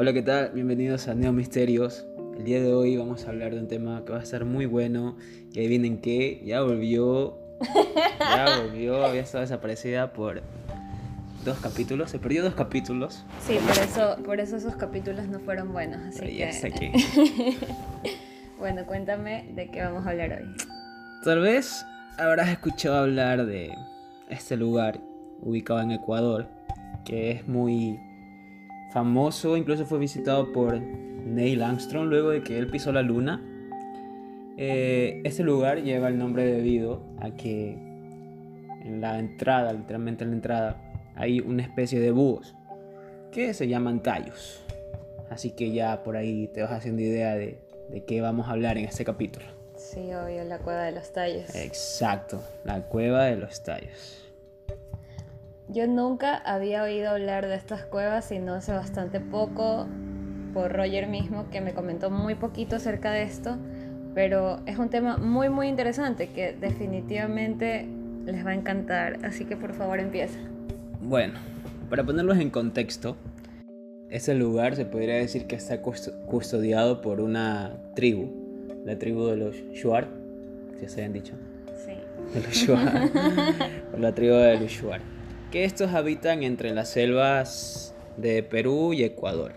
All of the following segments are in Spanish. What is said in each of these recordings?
Hola, ¿qué tal? Bienvenidos a Neo Misterios. El día de hoy vamos a hablar de un tema que va a estar muy bueno. Y adivinen qué, ya volvió. Ya volvió, había estado desaparecida por dos capítulos. Se perdió dos capítulos. Sí, por eso, por eso esos capítulos no fueron buenos. Así Pero ya que... está aquí. bueno, cuéntame de qué vamos a hablar hoy. Tal vez habrás escuchado hablar de este lugar ubicado en Ecuador, que es muy famoso, incluso fue visitado por Neil Armstrong luego de que él pisó la luna. Eh, este lugar lleva el nombre debido a que en la entrada, literalmente en la entrada, hay una especie de búhos que se llaman tallos. Así que ya por ahí te vas haciendo idea de, de qué vamos a hablar en este capítulo. Sí, obvio, la cueva de los tallos. Exacto, la cueva de los tallos. Yo nunca había oído hablar de estas cuevas, sino hace bastante poco por Roger mismo, que me comentó muy poquito acerca de esto, pero es un tema muy, muy interesante que definitivamente les va a encantar, así que por favor empieza. Bueno, para ponerlos en contexto, ese lugar se podría decir que está cust- custodiado por una tribu, la tribu de los Shuar, si se hayan dicho, Sí. de los Shuar, por la tribu de los Shuar, que estos habitan entre las selvas de Perú y Ecuador.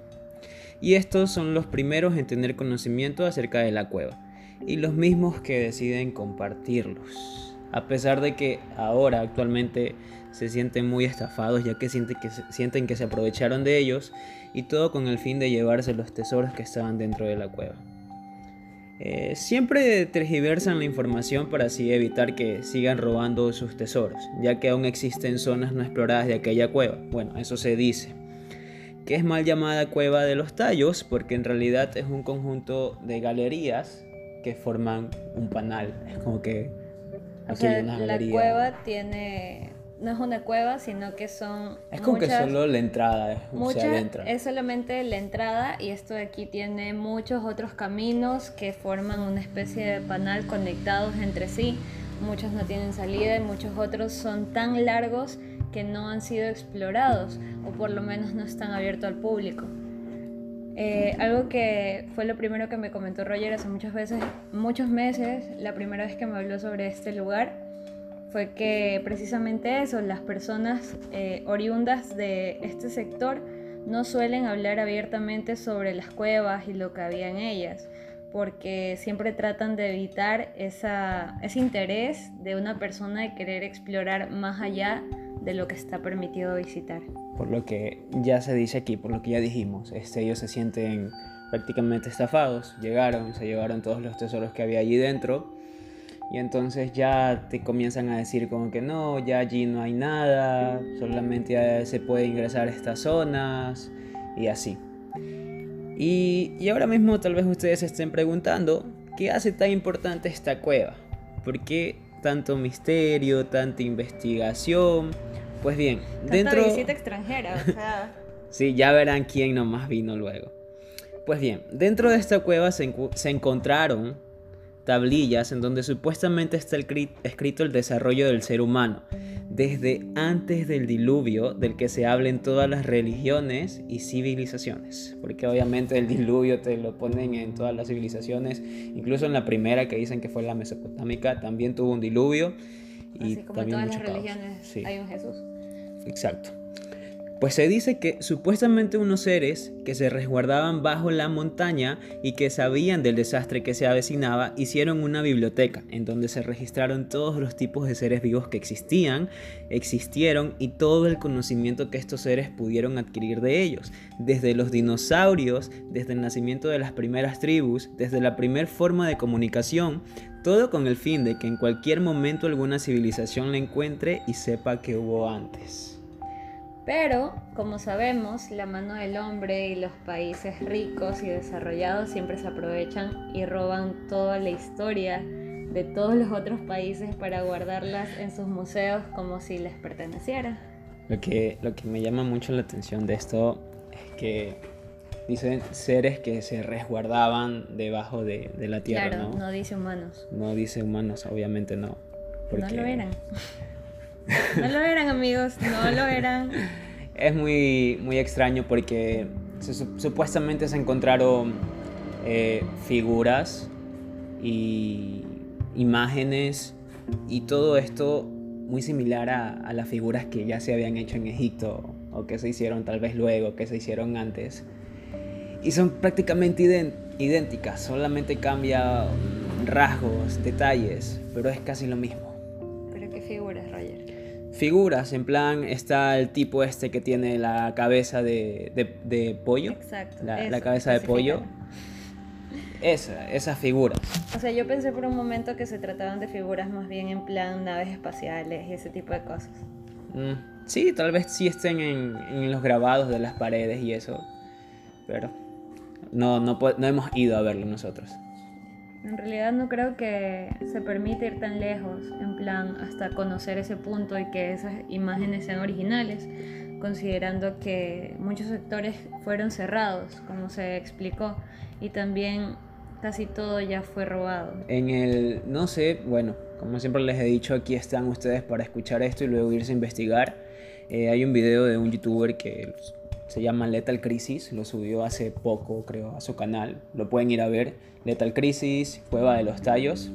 Y estos son los primeros en tener conocimiento acerca de la cueva, y los mismos que deciden compartirlos. A pesar de que ahora actualmente se sienten muy estafados ya que sienten que, se, sienten que se aprovecharon de ellos y todo con el fin de llevarse los tesoros que estaban dentro de la cueva. Eh, siempre tergiversan la información para así evitar que sigan robando sus tesoros, ya que aún existen zonas no exploradas de aquella cueva. Bueno, eso se dice. Que es mal llamada Cueva de los Tallos porque en realidad es un conjunto de galerías que forman un panal. Es como que O aquí sea, hay una la galería. cueva tiene, no es una cueva, sino que son Es como muchas- que solo la entrada, o Mucha, sea, entra. es solamente la entrada y esto de aquí tiene muchos otros caminos que forman una especie de panal conectados entre sí. Muchos no tienen salida y muchos otros son tan largos que no han sido explorados o por lo menos no están abiertos al público. Eh, algo que fue lo primero que me comentó Roger hace muchas veces, muchos meses, la primera vez que me habló sobre este lugar, fue que precisamente eso, las personas eh, oriundas de este sector no suelen hablar abiertamente sobre las cuevas y lo que había en ellas, porque siempre tratan de evitar ese interés de una persona de querer explorar más allá de lo que está permitido visitar. Por lo que ya se dice aquí, por lo que ya dijimos, este, ellos se sienten prácticamente estafados. Llegaron, se llevaron todos los tesoros que había allí dentro. Y entonces ya te comienzan a decir como que no, ya allí no hay nada, solamente se puede ingresar a estas zonas y así. Y, y ahora mismo tal vez ustedes se estén preguntando, ¿qué hace tan importante esta cueva? ¿Por qué tanto misterio, tanta investigación? Pues bien, Tanta dentro... visita extranjera, o sea... Sí, ya verán quién nomás vino luego. Pues bien, dentro de esta cueva se, se encontraron tablillas en donde supuestamente está escrito el desarrollo del ser humano, desde antes del diluvio del que se habla en todas las religiones y civilizaciones. Porque obviamente el diluvio te lo ponen en todas las civilizaciones, incluso en la primera que dicen que fue la mesopotámica, también tuvo un diluvio. Y Así como en también todas mucho las religiones Sí. hay un Jesús. Exacto. Pues se dice que supuestamente unos seres que se resguardaban bajo la montaña y que sabían del desastre que se avecinaba hicieron una biblioteca en donde se registraron todos los tipos de seres vivos que existían, existieron y todo el conocimiento que estos seres pudieron adquirir de ellos, desde los dinosaurios, desde el nacimiento de las primeras tribus, desde la primer forma de comunicación, todo con el fin de que en cualquier momento alguna civilización la encuentre y sepa que hubo antes. Pero, como sabemos, la mano del hombre y los países ricos y desarrollados siempre se aprovechan y roban toda la historia de todos los otros países para guardarlas en sus museos como si les perteneciera. Lo que, lo que me llama mucho la atención de esto es que dicen seres que se resguardaban debajo de, de la tierra, claro, ¿no? no dice humanos. No dice humanos, obviamente no. No lo eran. No lo eran, amigos, no lo eran. Es muy, muy extraño porque supuestamente se encontraron eh, figuras y imágenes y todo esto muy similar a, las figuras que ya se habían hecho en Egipto o que se hicieron tal vez luego, que se hicieron antes. Y son prácticamente idénticas, solamente cambia rasgos, detalles, pero es casi lo mismo. ¿Pero qué figuras, Roger? Figuras, en plan está el tipo este que tiene la cabeza de, pollo. Exacto. La, cabeza de pollo. Esa, esas figuras. O sea, yo pensé por un momento que se trataban de figuras más bien en plan naves espaciales y ese tipo de cosas. Mm, sí, tal vez sí estén en, en, los grabados de las paredes y eso. Pero no, no, no hemos ido a verlo nosotros. En realidad no creo que se permite ir tan lejos, en plan hasta conocer ese punto y que esas imágenes sean originales, considerando que muchos sectores fueron cerrados, como se explicó, y también casi todo ya fue robado. En el, no sé, bueno, como siempre les he dicho, aquí están ustedes para escuchar esto y luego irse a investigar. Eh, hay un video de un youtuber que se llama Lethal Crisis, lo subió hace poco, creo, a su canal. Lo pueden ir a ver. Lethal Crisis, Cueva de los Tallos.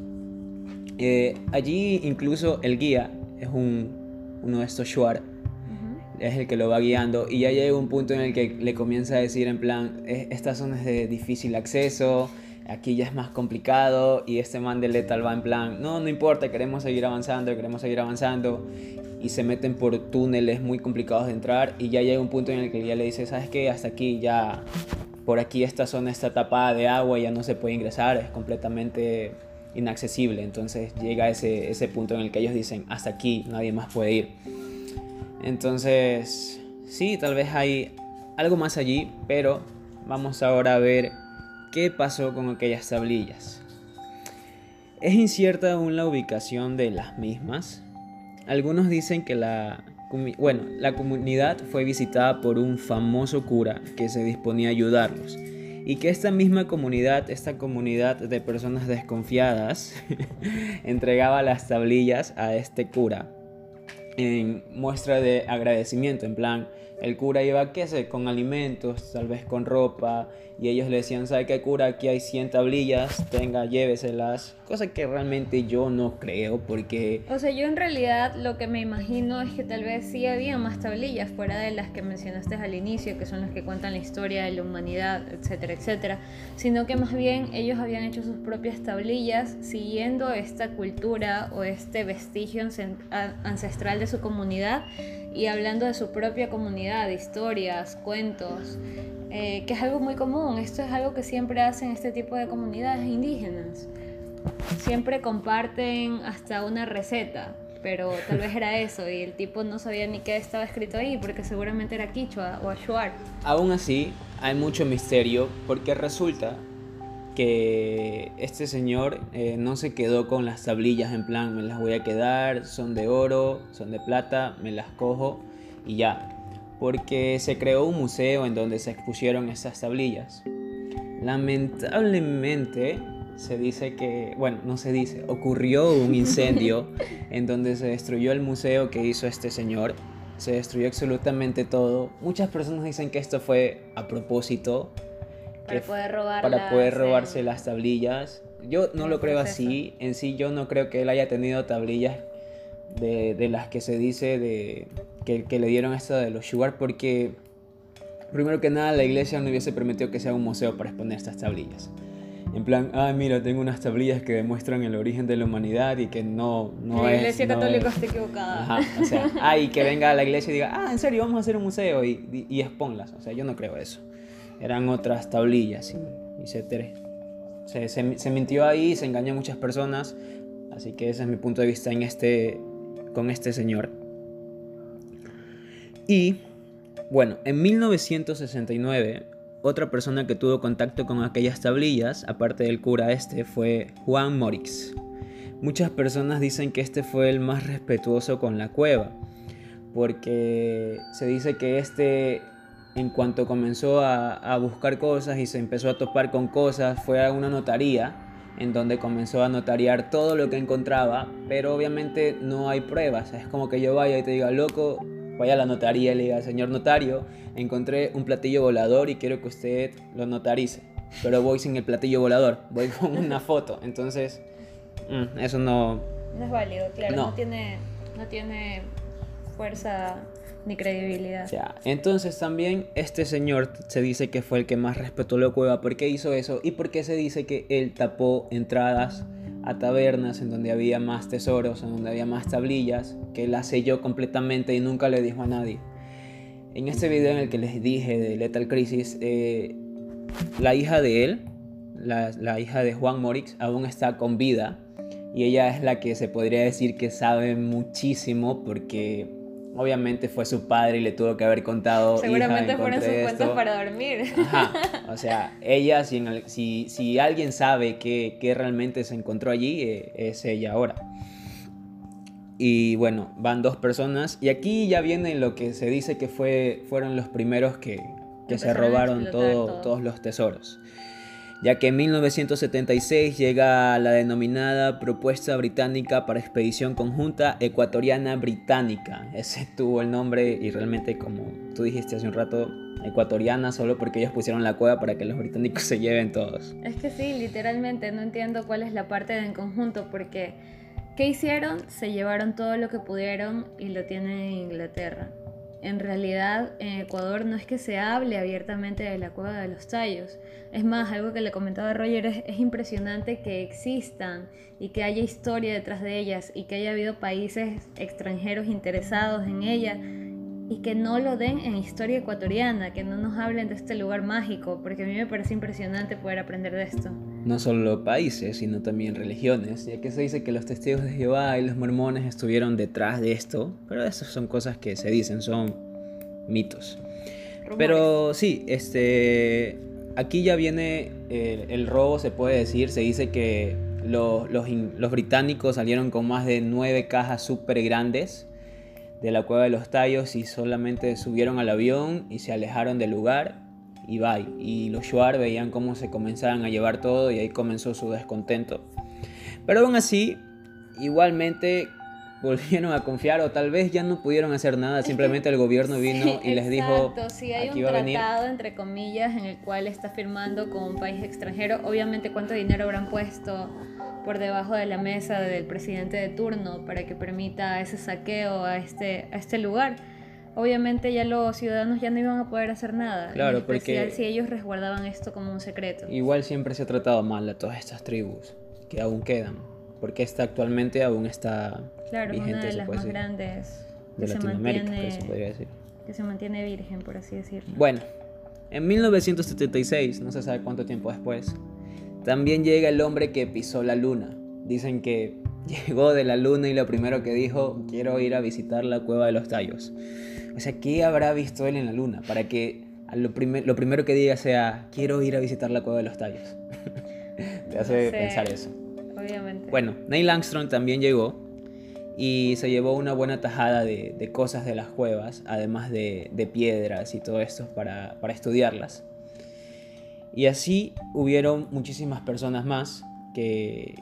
Eh, allí incluso el guía es un, uno de estos Shuar, es el que lo va guiando y ya llega un punto en el que le comienza a decir en plan, esta zona es de difícil acceso, aquí ya es más complicado y este man de Lethal va en plan, no, no importa, queremos seguir avanzando, queremos seguir avanzando y se meten por túneles muy complicados de entrar y ya llega un punto en el que ya le dice, ¿sabes qué? Hasta aquí ya, por aquí esta zona está tapada de agua, ya no se puede ingresar, es completamente inaccesible. Entonces llega ese, ese punto en el que ellos dicen, hasta aquí, nadie más puede ir. Entonces, sí, tal vez hay algo más allí, pero vamos ahora a ver qué pasó con aquellas tablillas. Es incierta aún la ubicación de las mismas, algunos dicen que la, bueno, la comunidad fue visitada por un famoso cura que se disponía a ayudarlos y que esta misma comunidad, esta comunidad de personas desconfiadas, entregaba las tablillas a este cura en muestra de agradecimiento, en plan, el cura iba, qué sé, con alimentos, tal vez con ropa, y ellos le decían, ¿sabe qué cura? Aquí hay 100 tablillas, tenga, lléveselas. Cosa que realmente yo no creo, porque... O sea, yo en realidad lo que me imagino es que tal vez sí había más tablillas fuera de las que mencionaste al inicio, que son las que cuentan la historia de la humanidad, etcétera, etcétera. Sino que más bien ellos habían hecho sus propias tablillas siguiendo esta cultura o este vestigio ancestral de su comunidad y hablando de su propia comunidad, historias, cuentos, eh, que es algo muy común. Esto es algo que siempre hacen este tipo de comunidades indígenas. Siempre comparten hasta una receta, pero tal vez era eso y el tipo no sabía ni qué estaba escrito ahí porque seguramente era quichua o ashuar. Aún así, hay mucho misterio porque resulta que este señor eh, no se quedó con las tablillas en plan, me las voy a quedar, son de oro, son de plata, me las cojo y ya. Porque se creó un museo en donde se expusieron estas tablillas. Lamentablemente se dice que, bueno, no se dice, ocurrió un incendio en donde se destruyó el museo que hizo este señor. Se destruyó absolutamente todo. Muchas personas dicen que esto fue a propósito para poder robar para poder robarse las tablillas. Yo no lo creo así. En sí, yo no creo que él haya tenido tablillas de, de las que se dice de que, que, le dieron esto de los Sugar, porque primero que nada la iglesia no hubiese permitido que sea un museo para exponer estas tablillas. En plan, ah, mira, tengo unas tablillas que demuestran el origen de la humanidad y que no, no la es. iglesia católica está equivocada. Ajá, o sea, ah, y que venga a la iglesia y diga, ah, en serio, vamos a hacer un museo y, y, y exponlas. O sea, yo no creo eso eran otras tablillas y, se, se, mintió ahí, se engañó a muchas personas, así que ese es mi punto de vista en este, con este señor. Y bueno, en 1969, otra persona que tuvo contacto con aquellas tablillas, aparte del cura este, fue Juan Morix. Muchas personas dicen que este fue el más respetuoso con la cueva, porque se dice que este en cuanto comenzó a, buscar cosas y se empezó a topar con cosas, fue a una notaría en donde comenzó a notariar todo lo que encontraba, pero obviamente no hay pruebas. Es como que yo vaya y te diga, loco, vaya a la notaría y le diga, señor notario, encontré un platillo volador y quiero que usted lo notarice. Pero voy sin el platillo volador, voy con una foto. Entonces, mm, eso no... No es válido, claro, no, tiene, no tiene fuerza ni credibilidad. Ya, entonces también este señor se dice que fue el que más respetó la cueva. ¿Por qué hizo eso? ¿Y por qué se dice que él tapó entradas a tabernas en donde había más tesoros, en donde había más tablillas, que la selló completamente y nunca le dijo a nadie? En este video en el que les dije de Lethal Crisis, eh, la hija de él, la, la hija de Juan Morix, aún está con vida y ella es la que se podría decir que sabe muchísimo porque obviamente fue su padre y le tuvo que haber contado. Seguramente fueron sus cuentos para dormir. Ajá. O sea, ella, si, si, si alguien sabe qué, realmente se encontró allí, eh, es ella ahora. Y bueno, van dos personas. Y aquí ya viene lo que se dice que fue, fueron los primeros que, que se robaron todo, todos los tesoros ya que en 1976 llega la denominada Propuesta Británica para Expedición Conjunta Ecuatoriana Británica. Ese tuvo el nombre y realmente como tú dijiste hace un rato, ecuatoriana solo porque ellos pusieron la cueva para que los británicos se lleven todos. Es que sí, literalmente no entiendo cuál es la parte del conjunto porque ¿qué hicieron? Se llevaron todo lo que pudieron y lo tienen en Inglaterra. En realidad, en Ecuador no es que se hable abiertamente de la cueva de los tallos. Es más, algo que le comentaba Roger, es, es, impresionante que existan y que haya historia detrás de ellas y que haya habido países extranjeros interesados en ella y que no lo den en historia ecuatoriana, que no nos hablen de este lugar mágico, porque a mí me parece impresionante poder aprender de esto. No solo países, sino también religiones, ya que se dice que los testigos de Jehová y los mormones estuvieron detrás de esto, pero esas son cosas que se dicen, son mitos. Pero sí, este, aquí ya viene el, robo, se puede decir, se dice que los, los, los británicos salieron con más de nueve cajas súper grandes de la cueva de los tallos y solamente subieron al avión y se alejaron del lugar y bye. Y los Shuar veían cómo se comenzaban a llevar todo y ahí comenzó su descontento. Pero aún así, igualmente volvieron a confiar o tal vez ya no pudieron hacer nada, simplemente el gobierno vino y les dijo si hay un tratado entre comillas en el cual está firmando con un país extranjero, obviamente cuánto dinero habrán puesto por debajo de la mesa del presidente de turno para que permita ese saqueo a este, a este lugar. Obviamente ya los ciudadanos ya no iban a poder hacer nada. Claro, porque si ellos resguardaban esto como un secreto. Igual siempre se ha tratado mal a todas estas tribus que aún quedan, porque esta actualmente aún está claro, vigente, una de las más grandes de Latinoamérica, se podría decir. Que se mantiene virgen, por así decirlo. Bueno, en 1976, no se sabe cuánto tiempo después, también llega el hombre que pisó la luna. Dicen que llegó de la luna y lo primero que dijo, quiero ir a visitar la cueva de los tallos. O sea, ¿qué habrá visto él en la luna? Para que lo, lo primero que diga sea, quiero ir a visitar la cueva de los tallos. Te hace pensar eso. Obviamente. Bueno, Neil Armstrong también llegó y se llevó una buena tajada de, cosas de las cuevas, además de, de piedras y todo esto para, para estudiarlas. Y así hubieron muchísimas personas más que,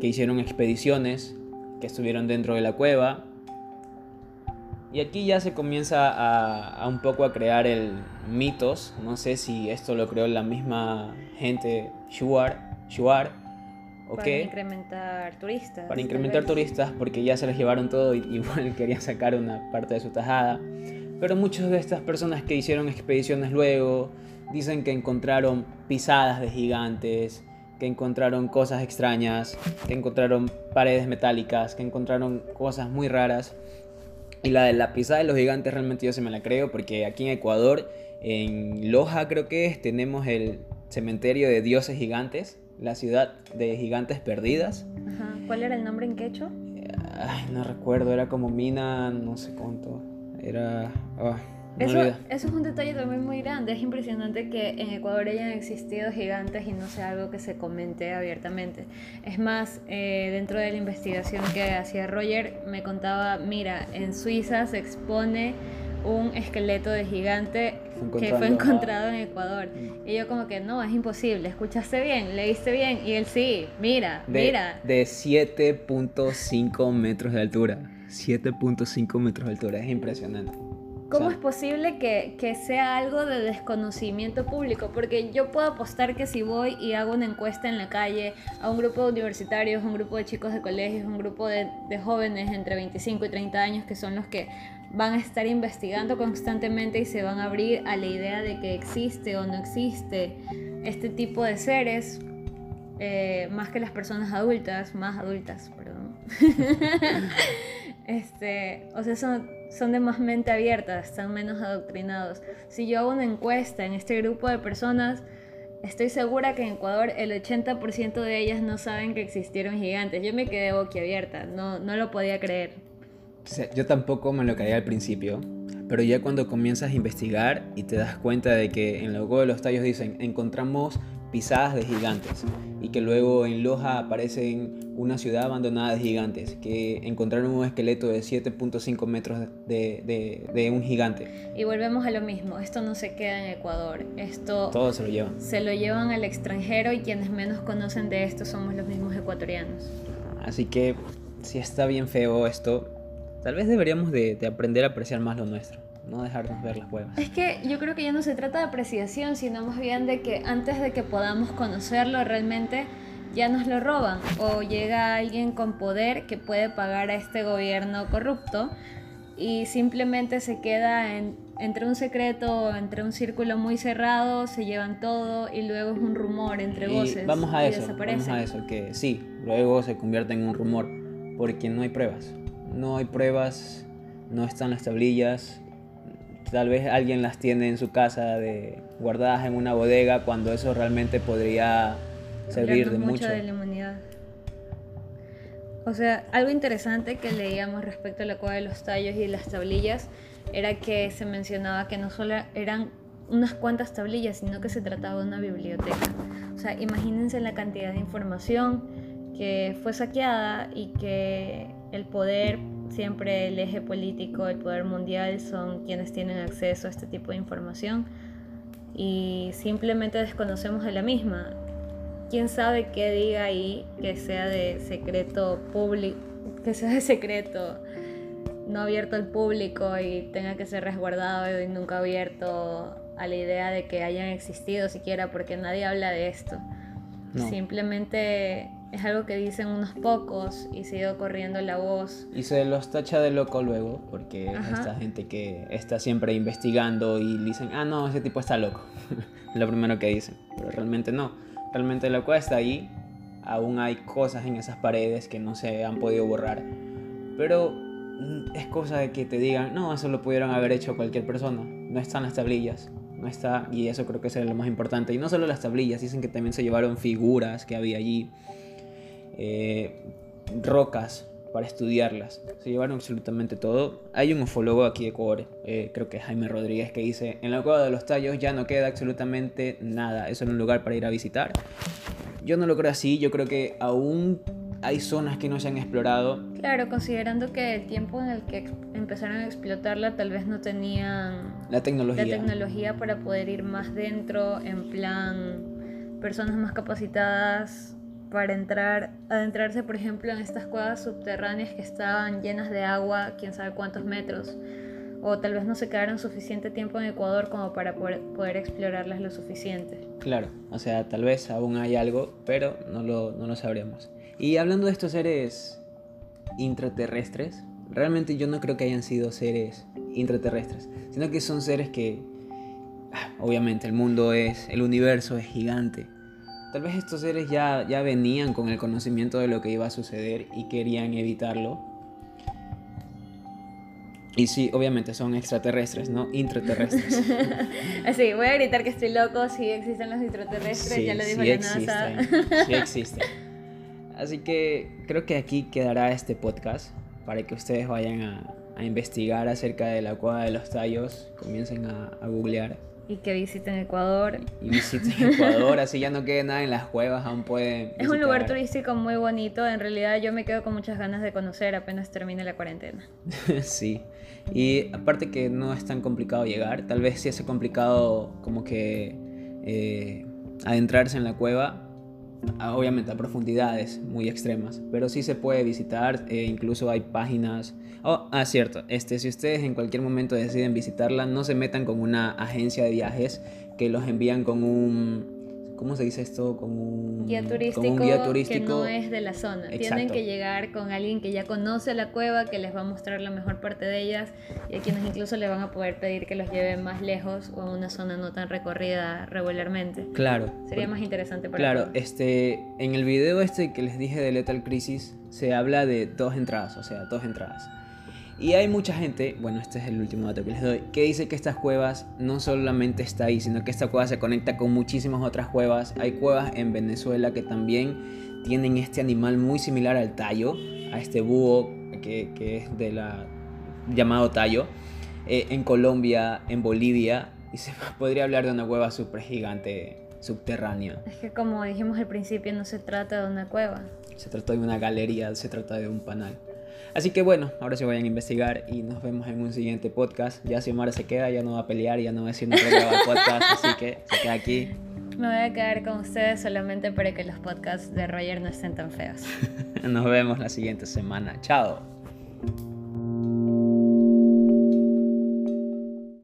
hicieron expediciones, que estuvieron dentro de la cueva. Y aquí ya se comienza a, un poco a crear el mitos. No sé si esto lo creó la misma gente Shuar, Shuar o Para incrementar turistas. Para incrementar turistas porque ya se les llevaron todo y igual querían sacar una parte de su tajada. Pero muchas de estas personas que hicieron expediciones luego Dicen que encontraron pisadas de gigantes, que encontraron cosas extrañas, que encontraron paredes metálicas, que encontraron cosas muy raras. Y la de la pisada de los gigantes realmente yo se me la creo porque aquí en Ecuador, en Loja creo que es, tenemos el cementerio de dioses gigantes, la ciudad de gigantes perdidas. ¿Cuál era el nombre en quechua? Ay, no recuerdo, era como mina, no sé cuánto. Era... Ah, eso, eso, es un detalle también muy grande. Es impresionante que en Ecuador hayan existido gigantes y no sea algo que se comente abiertamente. Es más, eh, dentro de la investigación que hacía Roger, me contaba, mira, en Suiza se expone un esqueleto de gigante que fue encontrado en Ecuador. Y yo como que, no, es imposible, escuchaste bien, leíste bien. Y él sí, mira, mira. De 7.5 metros de altura. 7.5 metros de altura, es impresionante. ¿Cómo es posible que, que, sea algo de desconocimiento público? Porque yo puedo apostar que si voy y hago una encuesta en la calle a un grupo de universitarios, un grupo de chicos de colegios, un grupo de, de jóvenes entre 25 y 30 años que son los que van a estar investigando constantemente y se van a abrir a la idea de que existe o no existe este tipo de seres, eh, más que las personas adultas, más adultas, perdón. este, o sea, son son de más mente abierta, están menos adoctrinados. Si yo hago una encuesta en este grupo de personas, estoy segura que en Ecuador el 80% de ellas no saben que existieron gigantes. Yo me quedé boquiabierta, no, no lo podía creer. yo tampoco me lo creía al principio, pero ya cuando comienzas a investigar y te das cuenta de que en logo de los tallos dicen encontramos pisadas de gigantes y que luego en Loja aparecen una ciudad abandonada de gigantes, que encontraron un esqueleto de 7.5 metros de, de, un gigante. Y volvemos a lo mismo, esto no se queda en Ecuador, esto... Todo se lo llevan. Se lo llevan al extranjero y quienes menos conocen de esto somos los mismos ecuatorianos. Así que si está bien feo esto, tal vez deberíamos de, de aprender a apreciar más lo nuestro no dejarnos ver las cuevas. Es que yo creo que ya no se trata de apreciación, sino más bien de que antes de que podamos conocerlo realmente ya nos lo roban o llega alguien con poder que puede pagar a este gobierno corrupto y simplemente se queda entre un secreto, entre un círculo muy cerrado, se llevan todo y luego es un rumor entre voces. Vamos a eso, vamos a eso, que sí, luego se convierte en un rumor porque no hay pruebas. No hay pruebas, no están las tablillas, Tal vez alguien las tiene en su casa de, guardadas en una bodega cuando eso realmente podría servir de mucho. de la humanidad. O sea, algo interesante que leíamos respecto a la cueva de los tallos y las tablillas era que se mencionaba que no solo eran unas cuantas tablillas, sino que se trataba de una biblioteca. O sea, imagínense la cantidad de información que fue saqueada y que el poder siempre el eje político, el poder mundial son quienes tienen acceso a este tipo de información y simplemente desconocemos de la misma. ¿Quién sabe qué diga ahí que sea de secreto público, que sea de secreto no abierto al público y tenga que ser resguardado y nunca abierto a la idea de que hayan existido siquiera porque nadie habla de esto. Simplemente es algo que dicen unos pocos y se ha ido corriendo la voz. Y se los tacha de loco luego, porque esta gente que está siempre investigando y dicen, ah, no, ese tipo está loco. lo primero que dicen, pero realmente no. Realmente loco está ahí, aún hay cosas en esas paredes que no se han podido borrar. Pero mm, es cosa de que te digan, no, eso lo pudieron haber hecho cualquier persona, no están las tablillas. No está, y eso creo que es lo más importante. Y no solo las tablillas, dicen que también se llevaron figuras que había allí eh, rocas para estudiarlas. Se llevaron absolutamente todo. Hay un ufólogo aquí de Ecuador, eh, creo que Jaime Rodríguez, que dice, en la cueva de los tallos ya no queda absolutamente nada. Es un lugar para ir a visitar. Yo no lo creo así, yo creo que aún hay zonas que no se han explorado. Claro, considerando que el tiempo en el que empezaron a explotarla tal vez no tenían la tecnología. la tecnología para poder ir más dentro, en plan personas más capacitadas para entrar, adentrarse, por ejemplo, en estas cuevas subterráneas que estaban llenas de agua, quién sabe cuántos metros, o tal vez no se quedaron suficiente tiempo en Ecuador como para poder, explorarlas lo suficiente. Claro, o sea, tal vez aún hay algo, pero no lo, no lo sabremos. Y hablando de estos seres intraterrestres, realmente yo no creo que hayan sido seres intraterrestres, sino que son seres que, ah, obviamente, el mundo es, el universo es gigante Tal vez estos seres ya, ya venían con el conocimiento de lo que iba a suceder y querían evitarlo. Y sí, obviamente son extraterrestres, no intraterrestres. Así, voy a gritar que estoy loco, sí existen los intraterrestres, ya lo dijo la NASA. sí existen. Así que creo que aquí quedará este podcast para que ustedes vayan a, a investigar acerca de la cueva de los tallos, comiencen a, a googlear y que visiten Ecuador. Y visiten Ecuador, así ya no quede nada en las cuevas, aún pueden. Es un lugar turístico muy bonito, en realidad yo me quedo con muchas ganas de conocer apenas termine la cuarentena. sí, y aparte que no es tan complicado llegar, tal vez sí es complicado como que eh, adentrarse en la cueva, obviamente a profundidades muy extremas, pero sí se puede visitar, e incluso hay páginas. Oh, ah, cierto, este, si ustedes en cualquier momento deciden visitarla, no se metan con una agencia de viajes que los envían con un ¿cómo se dice esto? Como un guía turístico, guía turístico. que no es de la zona. Tienen que llegar con alguien que ya conoce la cueva, que les va a mostrar la mejor parte de ellas y a quienes incluso le van a poder pedir que los lleve más lejos o a una zona no tan recorrida regularmente. Claro. Sería más interesante para Claro, este, en el video este que les dije de Lethal Crisis se habla de dos entradas, o sea, dos entradas. Y hay mucha gente, bueno, este es el último dato que les doy, que dice que estas cuevas no solamente está ahí, sino que esta cueva se conecta con muchísimas otras cuevas. Hay cuevas en Venezuela que también tienen este animal muy similar al tallo, a este búho que, es de la llamado tallo. Eh, en Colombia, en Bolivia, y se podría hablar de una cueva súper gigante subterránea. Es que como dijimos al principio, no se trata de una cueva. Se trata de una galería, se trata de un panal. Así que bueno, ahora se vayan a investigar y nos vemos en un siguiente podcast. Ya si Omar se queda, ya no va a pelear, ya no va a decir no grabar podcast, así que se queda aquí. Me voy a quedar con ustedes solamente para que los podcasts de Roger no estén tan feos. nos vemos la siguiente semana. Chao.